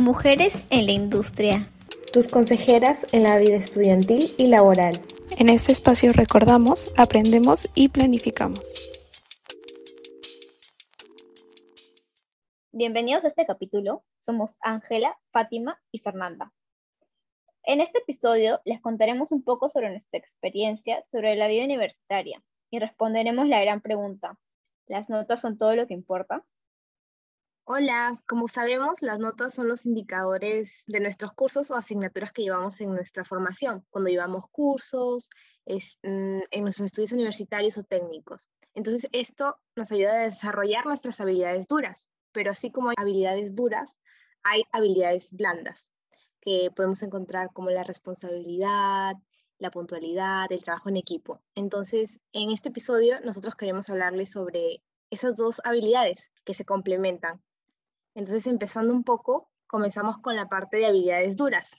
Mujeres en la industria. Tus consejeras en la vida estudiantil y laboral. En este espacio recordamos, aprendemos y planificamos. Bienvenidos a este capítulo. Somos Ángela, Fátima y Fernanda. En este episodio les contaremos un poco sobre nuestra experiencia sobre la vida universitaria y responderemos la gran pregunta, ¿las notas son todo lo que importa? Hola, como sabemos, las notas son los indicadores de nuestros cursos o asignaturas que llevamos en nuestra formación, cuando llevamos cursos, mm, en nuestros estudios universitarios o técnicos. Entonces, esto nos ayuda a desarrollar nuestras habilidades duras, pero así como hay habilidades duras, hay habilidades blandas que podemos encontrar como la responsabilidad, la puntualidad, el trabajo en equipo. Entonces, en este episodio nosotros queremos hablarles sobre esas dos habilidades que se complementan entonces, empezando un poco, comenzamos con la parte de habilidades duras,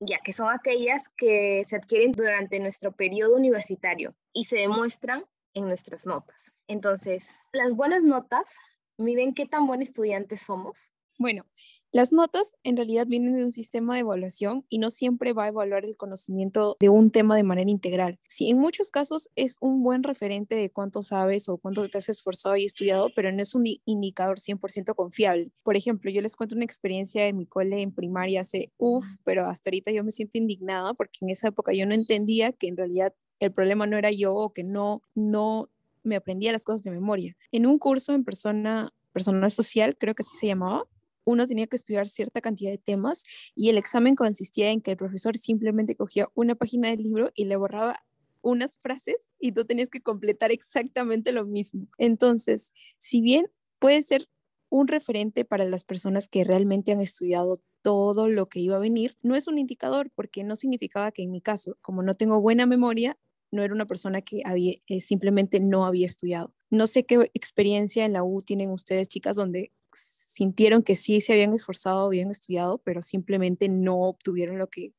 ya que son aquellas que se adquieren durante nuestro periodo universitario y se demuestran en nuestras notas. Entonces, las buenas notas miden qué tan buen estudiante somos. Bueno, las notas en realidad vienen de un sistema de evaluación y no siempre va a evaluar el conocimiento de un tema de manera integral. Sí, en muchos casos es un buen referente de cuánto sabes o cuánto te has esforzado y estudiado, pero no es un indicador 100% confiable. Por ejemplo, yo les cuento una experiencia de mi cole en primaria hace, uff, pero hasta ahorita yo me siento indignada porque en esa época yo no entendía que en realidad el problema no era yo o que no, no me aprendía las cosas de memoria. En un curso en persona, personal social, creo que así se llamaba, uno tenía que estudiar cierta cantidad de temas y el examen consistía en que el profesor simplemente cogía una página del libro y le borraba unas frases y tú tenías que completar exactamente lo mismo. Entonces, si bien puede ser un referente para las personas que realmente han estudiado todo lo que iba a venir, no es un indicador porque no significaba que en mi caso, como no tengo buena memoria, no era una persona que eh, simplemente no había estudiado. No sé qué experiencia en la U tienen ustedes, chicas, donde sintieron que sí se habían esforzado, habían estudiado, pero simplemente no obtuvieron lo que,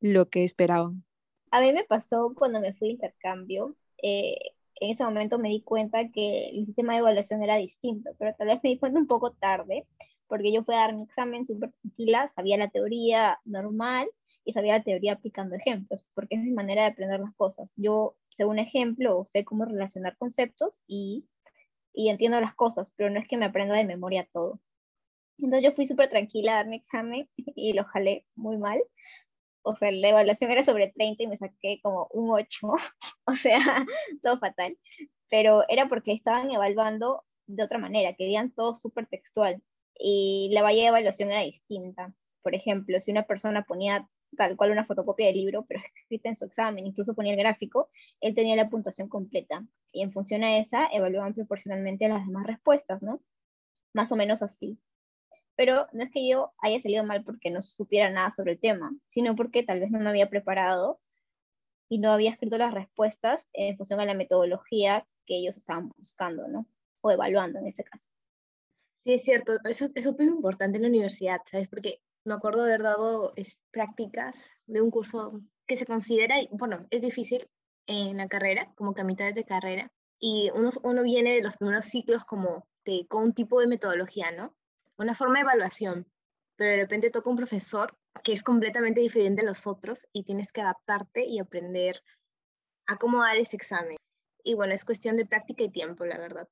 lo que esperaban. A mí me pasó cuando me fui de intercambio. Eh, en ese momento me di cuenta que el sistema de evaluación era distinto, pero tal vez me di cuenta un poco tarde, porque yo fui a dar mi examen súper tranquila, sabía la teoría normal y sabía la teoría aplicando ejemplos, porque es mi manera de aprender las cosas. Yo, según ejemplo, sé cómo relacionar conceptos y y entiendo las cosas, pero no es que me aprenda de memoria todo. Entonces yo fui súper tranquila a dar mi examen y lo jalé muy mal. O sea, la evaluación era sobre 30 y me saqué como un 8. o sea, todo fatal. Pero era porque estaban evaluando de otra manera, querían todo súper textual. Y la valla de evaluación era distinta. Por ejemplo, si una persona ponía tal cual una fotocopia del libro, pero escrita en su examen, incluso ponía el gráfico, él tenía la puntuación completa. Y en función a esa, evaluaban proporcionalmente las demás respuestas, ¿no? Más o menos así. Pero no es que yo haya salido mal porque no supiera nada sobre el tema, sino porque tal vez no me había preparado y no había escrito las respuestas en función a la metodología que ellos estaban buscando, ¿no? O evaluando en ese caso. Sí, es cierto, eso es súper importante en la universidad, ¿sabes? Porque me acuerdo haber dado es, prácticas de un curso que se considera, bueno, es difícil en la carrera, como que a mitad de carrera, y uno, uno viene de los primeros ciclos como de, con un tipo de metodología, ¿no? Una forma de evaluación, pero de repente toca un profesor que es completamente diferente a los otros y tienes que adaptarte y aprender a cómo ese examen. Y bueno, es cuestión de práctica y tiempo, la verdad.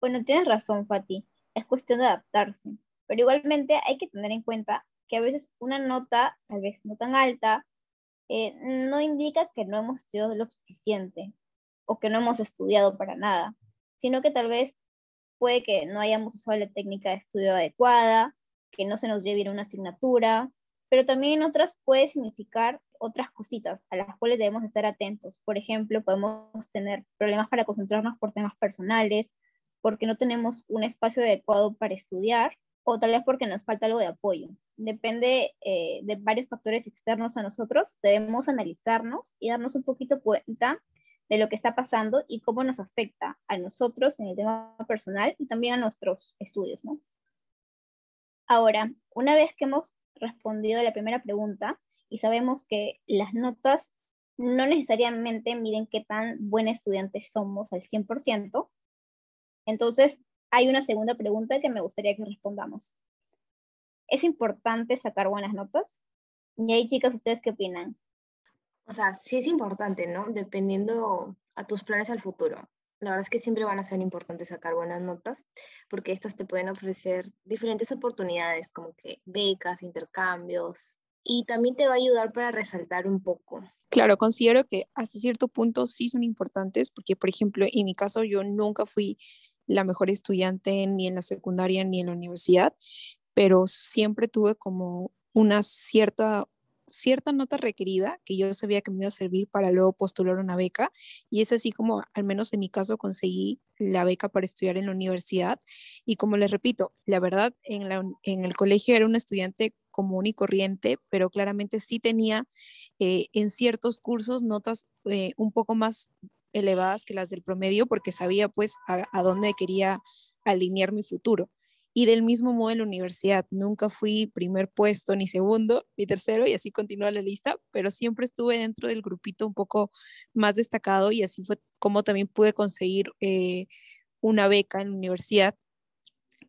Bueno, tienes razón, Fati. Es cuestión de adaptarse. Pero igualmente hay que tener en cuenta que a veces una nota, tal vez no tan alta, eh, no indica que no hemos estudiado lo suficiente o que no hemos estudiado para nada, sino que tal vez puede que no hayamos usado la técnica de estudio adecuada, que no se nos lleve una asignatura, pero también en otras puede significar otras cositas a las cuales debemos estar atentos. Por ejemplo, podemos tener problemas para concentrarnos por temas personales, porque no tenemos un espacio adecuado para estudiar o tal vez porque nos falta algo de apoyo. Depende eh, de varios factores externos a nosotros. Debemos analizarnos y darnos un poquito cuenta de lo que está pasando y cómo nos afecta a nosotros en el tema personal y también a nuestros estudios, ¿no? Ahora, una vez que hemos respondido a la primera pregunta y sabemos que las notas no necesariamente miden qué tan buen estudiante somos al 100%, entonces hay una segunda pregunta que me gustaría que respondamos. ¿Es importante sacar buenas notas? Y ahí, chicas, ¿ustedes qué opinan? O sea, sí es importante, ¿no? Dependiendo a tus planes al futuro. La verdad es que siempre van a ser importantes sacar buenas notas porque estas te pueden ofrecer diferentes oportunidades como que becas, intercambios y también te va a ayudar para resaltar un poco. Claro, considero que hasta cierto punto sí son importantes porque, por ejemplo, en mi caso yo nunca fui la mejor estudiante ni en la secundaria ni en la universidad, pero siempre tuve como una cierta cierta nota requerida que yo sabía que me iba a servir para luego postular una beca y es así como al menos en mi caso conseguí la beca para estudiar en la universidad y como les repito, la verdad en, la, en el colegio era un estudiante común y corriente, pero claramente sí tenía eh, en ciertos cursos notas eh, un poco más elevadas que las del promedio porque sabía pues a dónde quería alinear mi futuro. Y del mismo modo en la universidad, nunca fui primer puesto, ni segundo, ni tercero, y así continúa la lista, pero siempre estuve dentro del grupito un poco más destacado y así fue como también pude conseguir eh, una beca en la universidad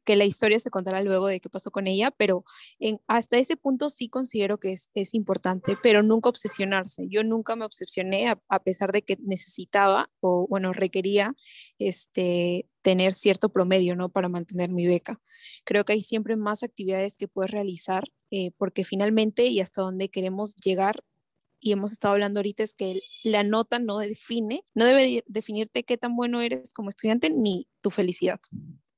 que la historia se contará luego de qué pasó con ella, pero en, hasta ese punto sí considero que es, es importante, pero nunca obsesionarse. Yo nunca me obsesioné a, pesar de que necesitaba o, bueno, requería este, tener cierto promedio, ¿no? Para mantener mi beca. Creo que hay siempre más actividades que puedes realizar eh, porque finalmente y hasta donde queremos llegar y hemos estado hablando ahorita es que la nota no define, no debe definirte qué tan bueno eres como estudiante ni tu felicidad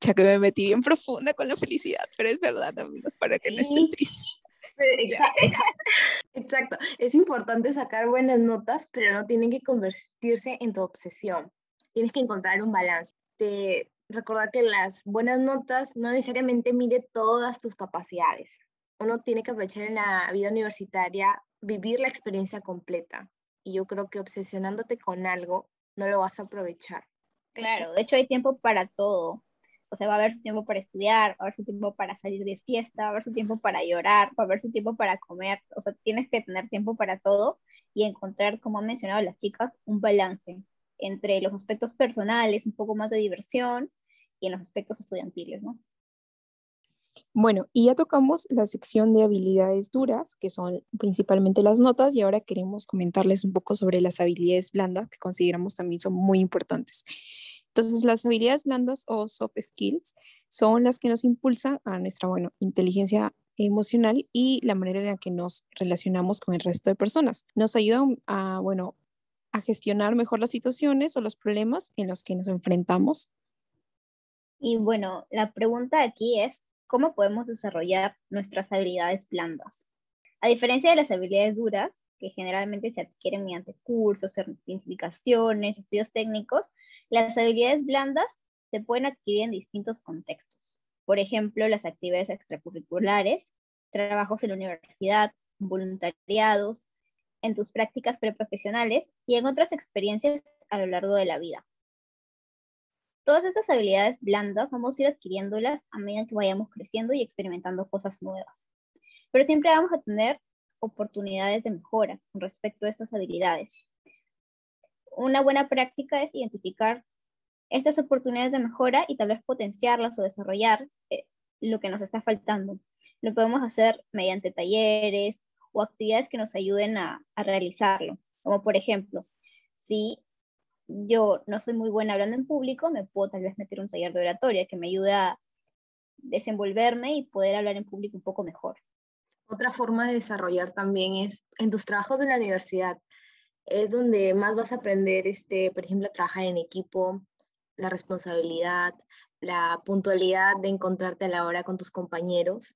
ya que me metí bien profunda con la felicidad, pero es verdad, amigos, para que no estén tristes. Exacto, exacto. Es importante sacar buenas notas, pero no tienen que convertirse en tu obsesión. Tienes que encontrar un balance. Te, recordar que las buenas notas no necesariamente mide todas tus capacidades. Uno tiene que aprovechar en la vida universitaria, vivir la experiencia completa. Y yo creo que obsesionándote con algo, no lo vas a aprovechar. Claro, de hecho hay tiempo para todo o sea, va a haber su tiempo para estudiar, va a haber su tiempo para salir de fiesta, va a haber su tiempo para llorar, va a haber su tiempo para comer, o sea, tienes que tener tiempo para todo y encontrar, como han mencionado las chicas, un balance entre los aspectos personales, un poco más de diversión y en los aspectos estudiantiles, ¿no? Bueno, y ya tocamos la sección de habilidades duras, que son principalmente las notas, y ahora queremos comentarles un poco sobre las habilidades blandas, que consideramos también son muy importantes. Entonces, las habilidades blandas o soft skills son las que nos impulsan a nuestra, bueno, inteligencia emocional y la manera en la que nos relacionamos con el resto de personas. Nos ayudan a, bueno, a gestionar mejor las situaciones o los problemas en los que nos enfrentamos. Y bueno, la pregunta aquí es, ¿cómo podemos desarrollar nuestras habilidades blandas? A diferencia de las habilidades duras, que generalmente se adquieren mediante cursos, certificaciones, estudios técnicos, las habilidades blandas se pueden adquirir en distintos contextos. Por ejemplo, las actividades extracurriculares, trabajos en la universidad, voluntariados, en tus prácticas preprofesionales y en otras experiencias a lo largo de la vida. Todas estas habilidades blandas vamos a ir adquiriéndolas a medida que vayamos creciendo y experimentando cosas nuevas. Pero siempre vamos a tener oportunidades de mejora con respecto a estas habilidades. Una buena práctica es identificar estas oportunidades de mejora y tal vez potenciarlas o desarrollar eh, lo que nos está faltando. Lo podemos hacer mediante talleres o actividades que nos ayuden a, a realizarlo. Como por ejemplo, si yo no soy muy buena hablando en público, me puedo tal vez meter un taller de oratoria que me ayude a desenvolverme y poder hablar en público un poco mejor. Otra forma de desarrollar también es en tus trabajos en la universidad. Es donde más vas a aprender, este, por ejemplo, a trabajar en equipo, la responsabilidad, la puntualidad de encontrarte a la hora con tus compañeros.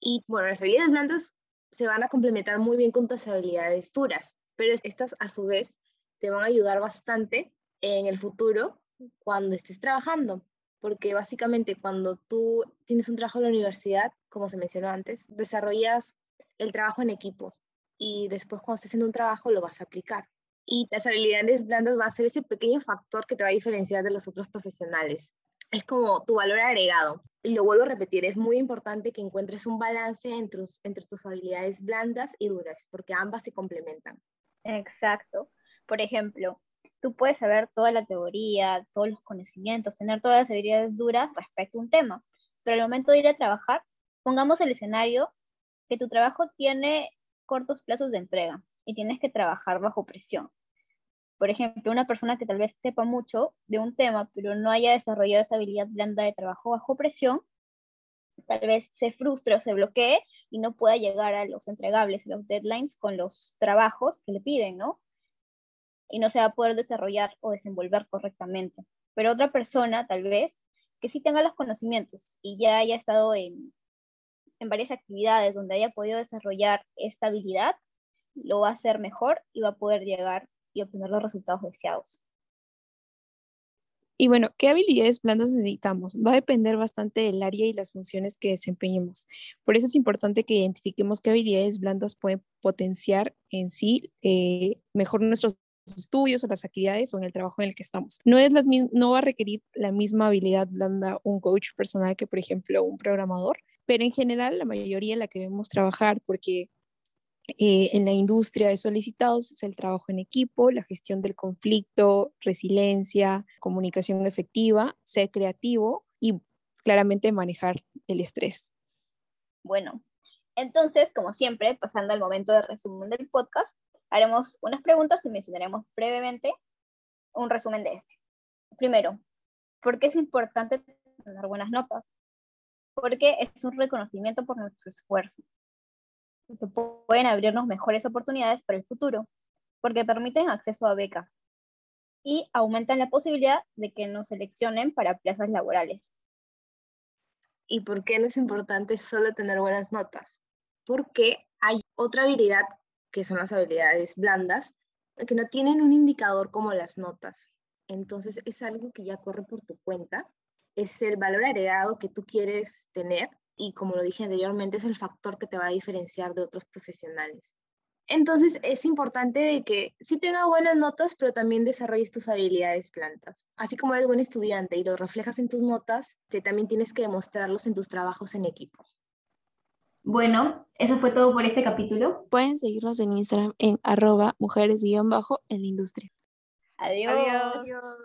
Y bueno, las habilidades blandas se van a complementar muy bien con tus habilidades duras, pero estas a su vez te van a ayudar bastante en el futuro cuando estés trabajando, porque básicamente cuando tú tienes un trabajo en la universidad, como se mencionó antes, desarrollas el trabajo en equipo y después cuando estés haciendo un trabajo lo vas a aplicar. Y las habilidades blandas va a ser ese pequeño factor que te va a diferenciar de los otros profesionales. Es como tu valor agregado. Y lo vuelvo a repetir, es muy importante que encuentres un balance entre, entre tus habilidades blandas y duras, porque ambas se complementan. Exacto. Por ejemplo, tú puedes saber toda la teoría, todos los conocimientos, tener todas las habilidades duras respecto a un tema, pero al momento de ir a trabajar Pongamos el escenario que tu trabajo tiene cortos plazos de entrega y tienes que trabajar bajo presión. Por ejemplo, una persona que tal vez sepa mucho de un tema, pero no haya desarrollado esa habilidad blanda de trabajo bajo presión, tal vez se frustre o se bloquee y no pueda llegar a los entregables, los deadlines con los trabajos que le piden, ¿no? Y no se va a poder desarrollar o desenvolver correctamente. Pero otra persona, tal vez, que sí tenga los conocimientos y ya haya estado en, en varias actividades donde haya podido desarrollar esta habilidad, lo va a hacer mejor y va a poder llegar y obtener los resultados deseados. Y bueno, ¿qué habilidades blandas necesitamos? Va a depender bastante del área y las funciones que desempeñemos. Por eso es importante que identifiquemos qué habilidades blandas pueden potenciar en sí eh, mejor nuestros estudios o las actividades o en el trabajo en el que estamos. No, es las, no va a requerir la misma habilidad blanda un coach personal que, por ejemplo, un programador, pero en general la mayoría en la que debemos trabajar porque eh, en la industria de solicitados es el trabajo en equipo, la gestión del conflicto, resiliencia, comunicación efectiva, ser creativo y claramente manejar el estrés. Bueno, entonces, como siempre, pasando al momento de resumen del podcast, haremos unas preguntas y mencionaremos brevemente un resumen de este. Primero, ¿por qué es importante tener buenas notas? Porque es un reconocimiento por nuestro esfuerzo que pueden abrirnos mejores oportunidades para el futuro, porque permiten acceso a becas y aumentan la posibilidad de que nos seleccionen para plazas laborales. ¿Y por qué no es importante solo tener buenas notas? Porque hay otra habilidad, que son las habilidades blandas, que no tienen un indicador como las notas. Entonces es algo que ya corre por tu cuenta, es el valor agregado que tú quieres tener y como lo dije anteriormente, es el factor que te va a diferenciar de otros profesionales. Entonces es importante de que sí tenga buenas notas, pero también desarrolles tus habilidades plantas. Así como eres buen estudiante y lo reflejas en tus notas, te también tienes que demostrarlos en tus trabajos en equipo. Bueno, eso fue todo por este capítulo. Pueden seguirnos en Instagram en arroba mujeres-en la industria. Adiós. Adiós.